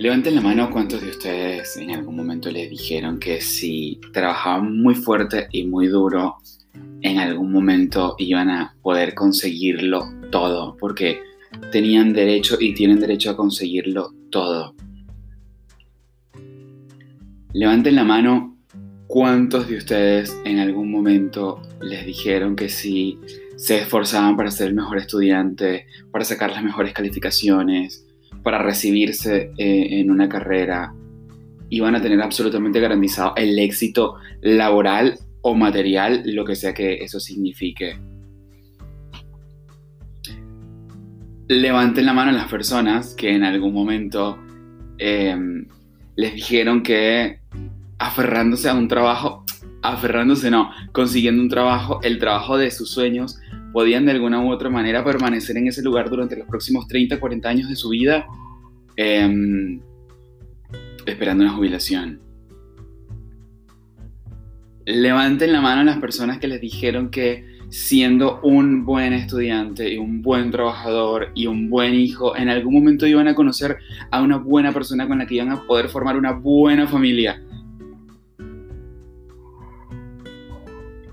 Levanten la mano cuántos de ustedes en algún momento les dijeron que si trabajaban muy fuerte y muy duro, en algún momento iban a poder conseguirlo todo, porque tenían derecho y tienen derecho a conseguirlo todo. Levanten la mano cuántos de ustedes en algún momento les dijeron que si se esforzaban para ser el mejor estudiante, para sacar las mejores calificaciones, para recibirse eh, en una carrera y van a tener absolutamente garantizado el éxito laboral o material, lo que sea que eso signifique. Levanten la mano a las personas que en algún momento em, les dijeron que aferrándose a un trabajo, aferrándose no, consiguiendo un trabajo, el trabajo de sus sueños, podían de alguna u otra manera permanecer en ese lugar durante los próximos 30, 40 años de su vida em, esperando una jubilación. Levanten la mano a las personas que les dijeron que siendo un buen estudiante y un buen trabajador y un buen hijo, en algún momento iban a conocer a una buena persona con la que iban a poder formar una buena familia.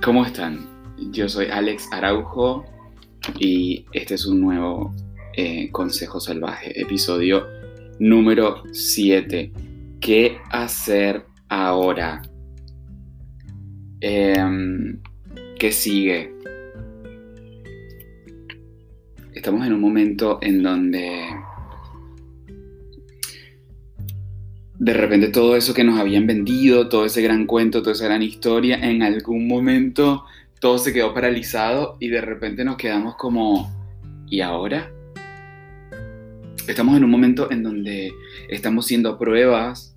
¿Cómo están? Yo soy Alex Araujo y este es un nuevo eh, Consejo Salvaje, episodio número 7. ¿Qué hacer ahora? Em, ¿Qué sigue? Estamos en un momento en donde de repente todo eso que nos habían vendido, todo ese gran cuento, toda esa gran historia, en algún momento todo se quedó paralizado y de repente nos quedamos como, ¿y ahora? Estamos en un momento en donde estamos siendo a pruebas,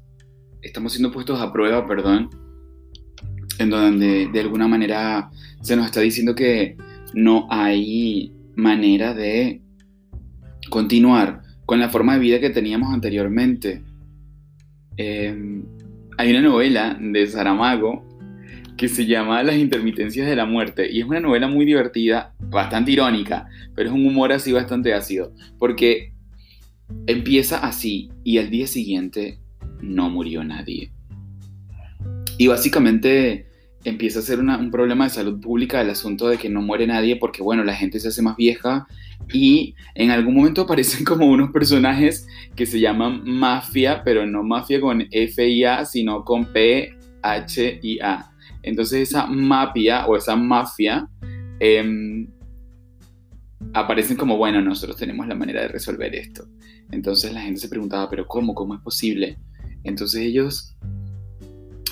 estamos siendo puestos a prueba, perdón, en donde de alguna manera se nos está diciendo que no hay manera de continuar con la forma de vida que teníamos anteriormente. Em, hay una novela de Saramago que se llama Las intermitencias de la muerte y es una novela muy divertida, bastante irónica, pero es un humor así bastante ácido, porque empieza así y al día siguiente no murió nadie. Y básicamente empieza a ser un problema de salud pública el asunto de que no muere nadie porque, bueno, la gente se hace más vieja y en algún momento aparecen como unos personajes que se llaman mafia, pero no mafia con F y A, sino con P, H y A. Entonces esa mafia o esa mafia em, aparecen como, bueno, nosotros tenemos la manera de resolver esto. Entonces la gente se preguntaba, pero ¿cómo? ¿Cómo es posible? Entonces ellos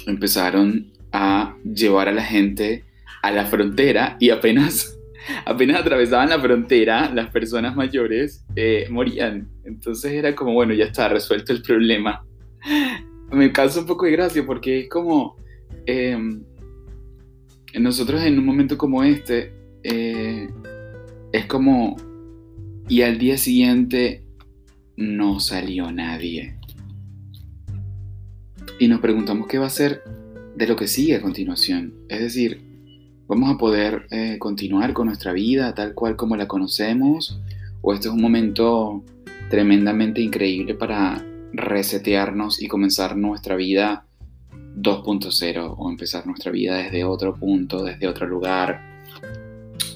empezaron a llevar a la gente a la frontera y apenas, apenas atravesaban la frontera, las personas mayores eh, morían. Entonces era como, bueno, ya está resuelto el problema. Me causa un poco de gracia porque es como... Em, nosotros en un momento como este, eh, es como, y al día siguiente no salió nadie. Y nos preguntamos qué va a ser de lo que sigue a continuación. Es decir, ¿vamos a poder eh, continuar con nuestra vida tal cual como la conocemos? ¿O este es un momento tremendamente increíble para resetearnos y comenzar nuestra vida 2.0 o empezar nuestra vida desde otro punto, desde otro lugar,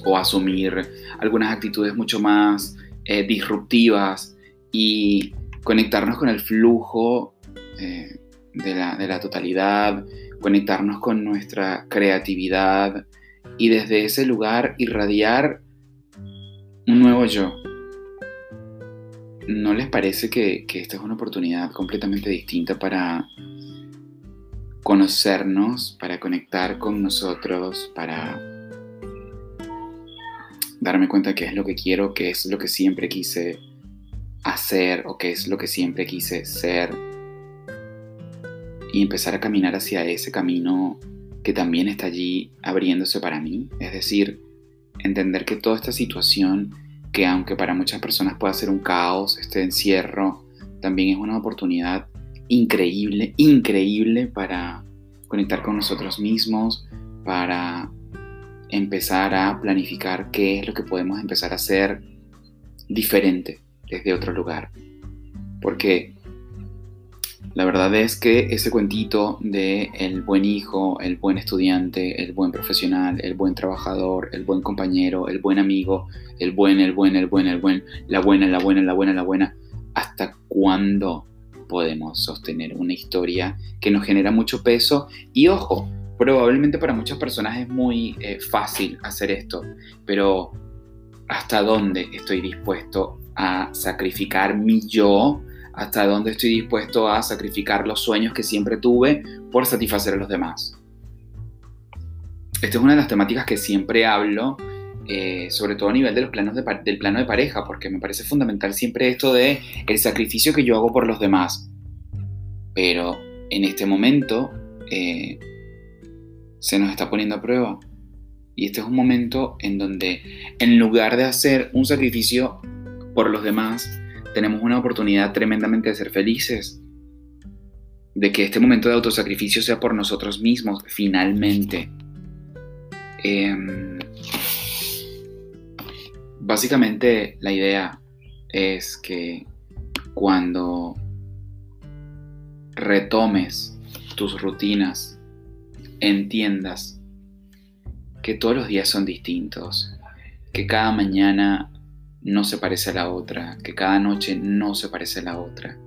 o asumir algunas actitudes mucho más eh, disruptivas y conectarnos con el flujo eh, de, la, de la totalidad, conectarnos con nuestra creatividad y desde ese lugar irradiar un nuevo yo. ¿No les parece que, que esta es una oportunidad completamente distinta para conocernos, para conectar con nosotros, para darme cuenta qué es lo que quiero, qué es lo que siempre quise hacer o qué es lo que siempre quise ser. Y empezar a caminar hacia ese camino que también está allí abriéndose para mí. Es decir, entender que toda esta situación, que aunque para muchas personas pueda ser un caos, este encierro, también es una oportunidad increíble, increíble para conectar con nosotros mismos, para empezar a planificar qué es lo que podemos empezar a hacer diferente desde otro lugar. Porque la verdad es que ese cuentito de el buen hijo, el buen estudiante, el buen profesional, el buen trabajador, el buen compañero, el buen amigo, el buen, el buen, el buen, el buen, la buena, la buena, la buena, la buena, ¿hasta cuándo podemos sostener una historia que nos genera mucho peso? Y ojo, probablemente para muchas personas es muy eh, fácil hacer esto, pero ¿hasta dónde estoy dispuesto a sacrificar mi yo? hasta dónde estoy dispuesto a sacrificar los sueños que siempre tuve por satisfacer a los demás. Esta es una de las temáticas que siempre hablo, eh, sobre todo a nivel de los planos del plano de pareja, porque me parece fundamental siempre esto de el sacrificio que yo hago por los demás. Pero en este momento eh, se nos está poniendo a prueba. Y este es un momento en donde en lugar de hacer un sacrificio por los demás, tenemos una oportunidad tremendamente de ser felices, de que este momento de autosacrificio sea por nosotros mismos, finalmente. Em, básicamente la idea es que cuando retomes tus rutinas, entiendas que todos los días son distintos, que cada mañana no se parece a la otra, que cada noche no se parece a la otra,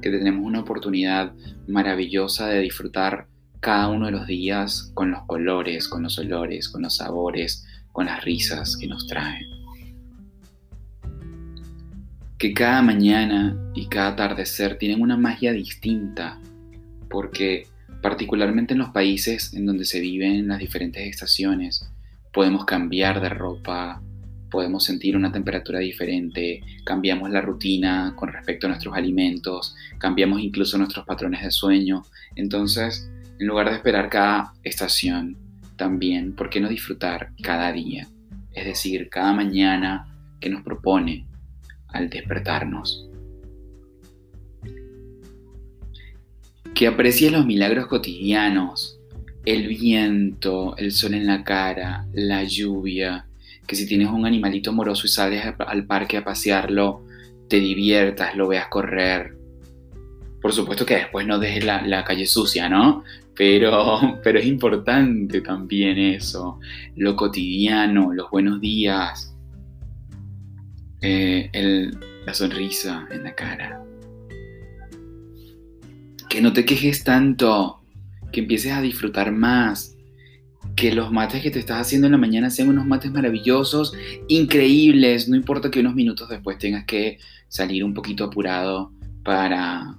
que tenemos una oportunidad maravillosa de disfrutar cada uno de los días con los colores, con los olores, con los sabores, con las risas que nos traen. Que cada mañana y cada atardecer tienen una magia distinta, porque particularmente en los países en donde se viven las diferentes estaciones, podemos cambiar de ropa, podemos sentir una temperatura diferente, cambiamos la rutina con respecto a nuestros alimentos, cambiamos incluso nuestros patrones de sueño. Entonces, en lugar de esperar cada estación, también, ¿por qué no disfrutar cada día? Es decir, cada mañana que nos propone al despertarnos. Que aprecies los milagros cotidianos, el viento, el sol en la cara, la lluvia, que si tienes un animalito amoroso y sales al parque a pasearlo, te diviertas, lo veas correr. Por supuesto que después no dejes la, calle sucia, ¿no? Pero, pero es importante también eso, lo cotidiano, los buenos días, eh, la sonrisa en la cara. Que no te quejes tanto, que empieces a disfrutar más, que los mates que te estás haciendo en la mañana sean unos mates maravillosos, increíbles, no importa que unos minutos después tengas que salir un poquito apurado para,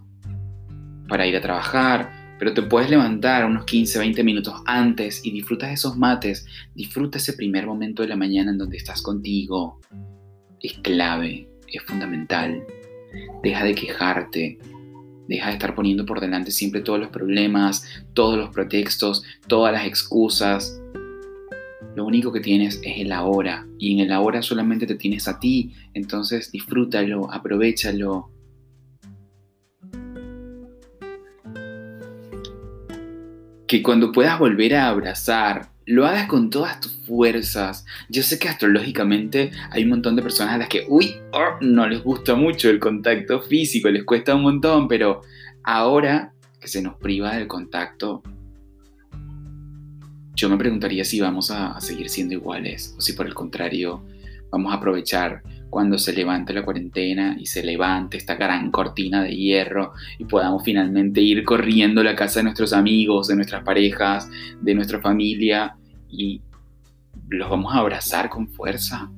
para ir a trabajar, pero te puedes levantar unos 15, 20 minutos antes y disfrutas esos mates, disfruta ese primer momento de la mañana en donde estás contigo. Es clave, es fundamental. Deja de quejarte, Deja de estar poniendo por delante siempre todos los problemas, todos los pretextos, todas las excusas. Lo único que tienes es el ahora y en el ahora solamente te tienes a ti, entonces disfrútalo, aprovechalo. Que cuando puedas volver a abrazar lo hagas con todas tus fuerzas. Yo sé que astrológicamente hay un montón de personas a las que, uy, oh, no les gusta mucho el contacto físico, les cuesta un montón, pero ahora que se nos priva del contacto, yo me preguntaría si vamos a, seguir siendo iguales o si por el contrario vamos a aprovechar cuando se levante la cuarentena y se levante esta gran cortina de hierro y podamos finalmente ir corriendo a la casa de nuestros amigos, de nuestras parejas, de nuestra familia y los vamos a abrazar con fuerza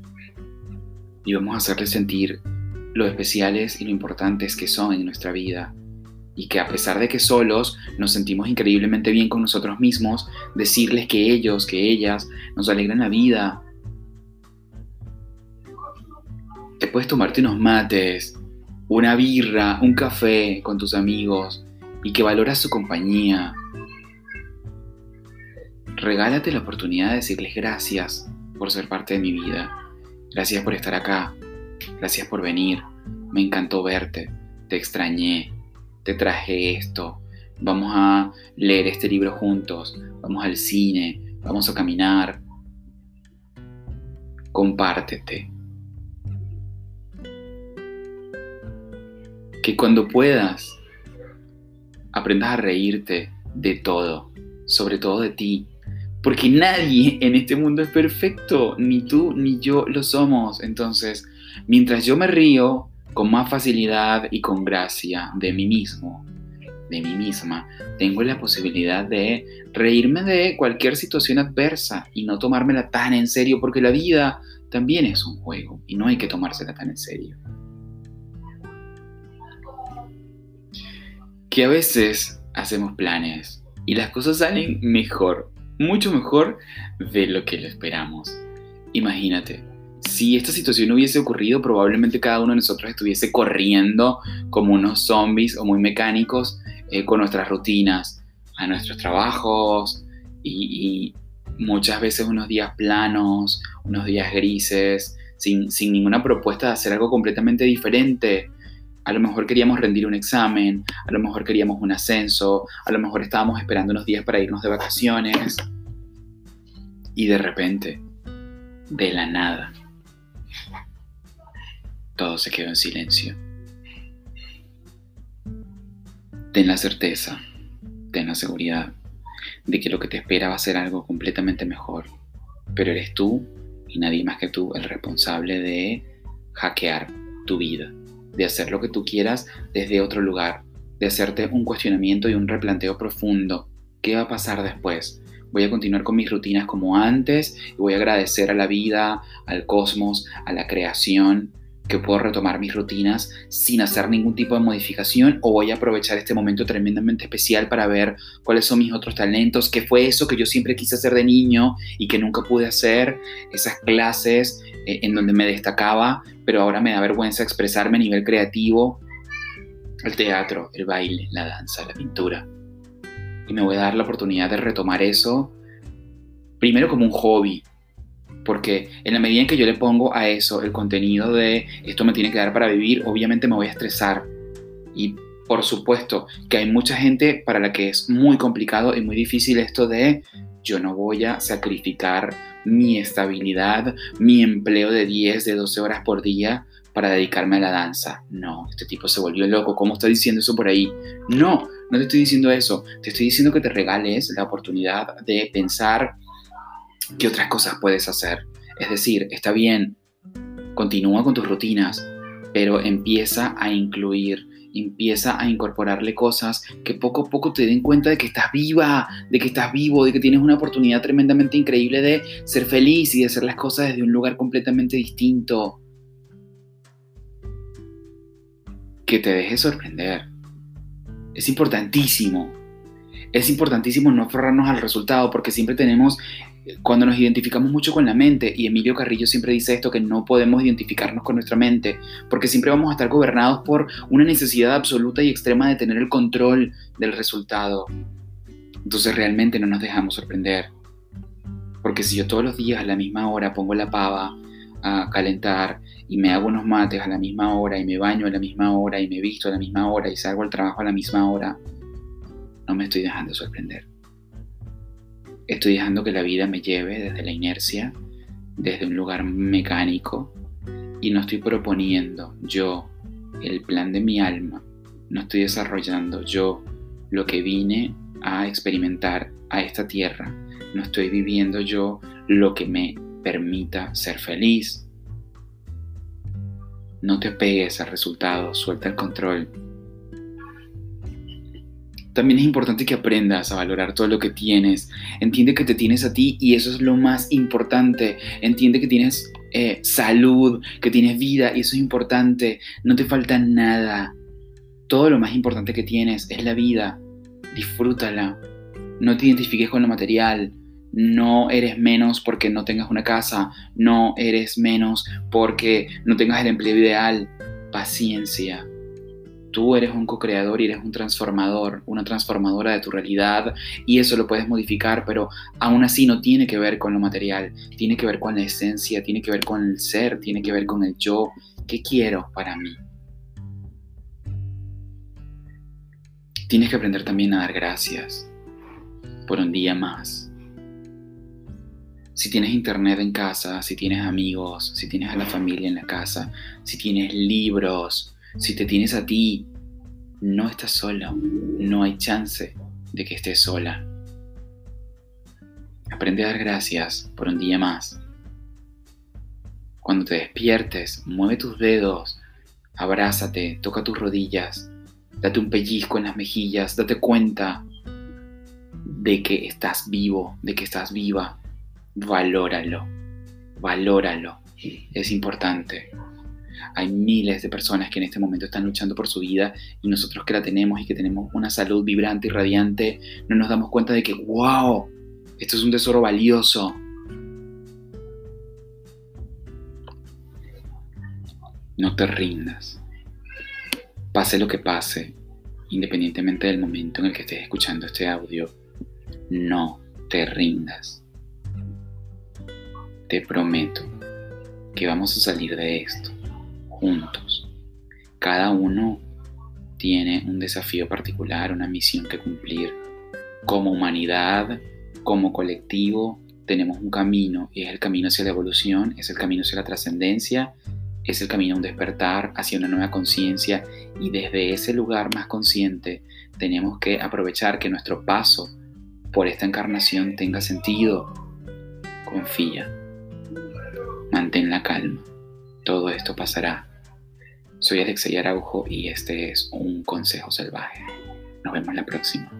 y vamos a hacerles sentir lo especiales y lo importantes que son en nuestra vida. Y que a pesar de que solos nos sentimos increíblemente bien con nosotros mismos, decirles que ellos, que ellas nos alegran la vida, te puedes tomarte unos mates, una birra, un café con tus amigos y que valoras su compañía. Regálate la oportunidad de decirles gracias por ser parte de mi vida. Gracias por estar acá. Gracias por venir. Me encantó verte. Te extrañé. Te traje esto. Vamos a leer este libro juntos. Vamos al cine. Vamos a caminar. Compártete. Que cuando puedas aprendas a reírte de todo, sobre todo de ti, porque nadie en este mundo es perfecto, ni tú ni yo lo somos. Entonces, mientras yo me río con más facilidad y con gracia de mí mismo, de mí misma, tengo la posibilidad de reírme de cualquier situación adversa y no tomármela tan en serio, porque la vida también es un juego y no hay que tomársela tan en serio. Que a veces hacemos planes y las cosas salen mejor, mucho mejor de lo que lo esperamos. Imagínate, si esta situación hubiese ocurrido, probablemente cada uno de nosotros estuviese corriendo como unos zombies o muy mecánicos eh, con nuestras rutinas, a nuestros trabajos y, muchas veces unos días planos, unos días grises, sin, sin ninguna propuesta de hacer algo completamente diferente. A lo mejor queríamos rendir un examen, a lo mejor queríamos un ascenso, a lo mejor estábamos esperando unos días para irnos de vacaciones. Y de repente, de la nada, todo se quedó en silencio. Ten la certeza, ten la seguridad de que lo que te espera va a ser algo completamente mejor, pero eres tú y nadie más que tú el responsable de hackear tu vida, de hacer lo que tú quieras desde otro lugar, de hacerte un cuestionamiento y un replanteo profundo. ¿Qué va a pasar después? Voy a continuar con mis rutinas como antes voy a agradecer a la vida, al cosmos, a la creación que puedo retomar mis rutinas sin hacer ningún tipo de modificación o voy a aprovechar este momento tremendamente especial para ver cuáles son mis otros talentos, qué fue eso que yo siempre quise hacer de niño y que nunca pude hacer, esas clases eh, en donde me destacaba, pero ahora me da vergüenza expresarme a nivel creativo, el teatro, el baile, la danza, la pintura. Y me voy a dar la oportunidad de retomar eso primero como un hobby, porque en la medida en que yo le pongo a eso el contenido de esto me tiene que dar para vivir, obviamente me voy a estresar. Y por supuesto que hay mucha gente para la que es muy complicado y muy difícil esto de yo no voy a sacrificar mi estabilidad, mi empleo de 10, de 12 horas por día para dedicarme a la danza. No, este tipo se volvió loco. ¿Cómo está diciendo eso por ahí? No, no te estoy diciendo eso. Te estoy diciendo que te regales la oportunidad de pensar ¿Qué otras cosas puedes hacer? Es decir, está bien, continúa con tus rutinas, pero empieza a incluir, empieza a incorporarle cosas que poco a poco te den cuenta de que estás viva, de que estás vivo, de que tienes una oportunidad tremendamente increíble de ser feliz y de hacer las cosas desde un lugar completamente distinto. Que te dejes sorprender. Es importantísimo. Es importantísimo no aferrarnos al resultado porque siempre tenemos cuando nos identificamos mucho con la mente, y Emilio Carrillo siempre dice esto, que no podemos identificarnos con nuestra mente, porque siempre vamos a estar gobernados por una necesidad absoluta y extrema de tener el control del resultado. Entonces realmente no nos dejamos sorprender. Porque si yo todos los días a la misma hora pongo la pava a calentar y me hago unos mates a la misma hora y me baño a la misma hora y me visto a la misma hora y salgo al trabajo a la misma hora, no me estoy dejando sorprender. Estoy dejando que la vida me lleve desde la inercia, desde un lugar mecánico, y no estoy proponiendo yo el plan de mi alma, no estoy desarrollando yo lo que vine a experimentar a esta tierra, no estoy viviendo yo lo que me permita ser feliz. No te pegues al resultado, suelta el control, también es importante que aprendas a valorar todo lo que tienes. Entiende que te tienes a ti y eso es lo más importante. Entiende que tienes eh, salud, que tienes vida y eso es importante. No te falta nada. Todo lo más importante que tienes es la vida. Disfrútala. No te identifiques con lo material. No eres menos porque no tengas una casa. No eres menos porque no tengas el empleo ideal. Paciencia Tú eres un co-creador y eres un transformador, una transformadora de tu realidad y eso lo puedes modificar, pero aún así no tiene que ver con lo material, tiene que ver con la esencia, tiene que ver con el ser, tiene que ver con el yo. ¿Qué quiero para mí? Tienes que aprender también a dar gracias por un día más. Si tienes internet en casa, si tienes amigos, si tienes a la familia en la casa, si tienes libros, si te tienes a ti, no estás solo, no hay chance de que estés sola. Aprende a dar gracias por un día más. Cuando te despiertes, mueve tus dedos, abrázate, toca tus rodillas, date un pellizco en las mejillas, date cuenta de que estás vivo, de que estás viva. Valóralo, valóralo. Es importante. Hay miles de personas que en este momento están luchando por su vida y nosotros que la tenemos y que tenemos una salud vibrante y radiante, no nos damos cuenta de que, wow, esto es un tesoro valioso. No te rindas. Pase lo que pase, independientemente del momento en el que estés escuchando este audio, no te rindas. Te prometo que vamos a salir de esto juntos. Cada uno tiene un desafío particular, una misión que cumplir. Como humanidad, como colectivo, tenemos un camino y es el camino hacia la evolución, es el camino hacia la trascendencia, es el camino a un despertar, hacia una nueva conciencia y desde ese lugar más consciente tenemos que aprovechar que nuestro paso por esta encarnación tenga sentido. Confía, mantén la calma, todo esto pasará. Soy Alexei Araujo y este es un consejo salvaje. Nos vemos la próxima.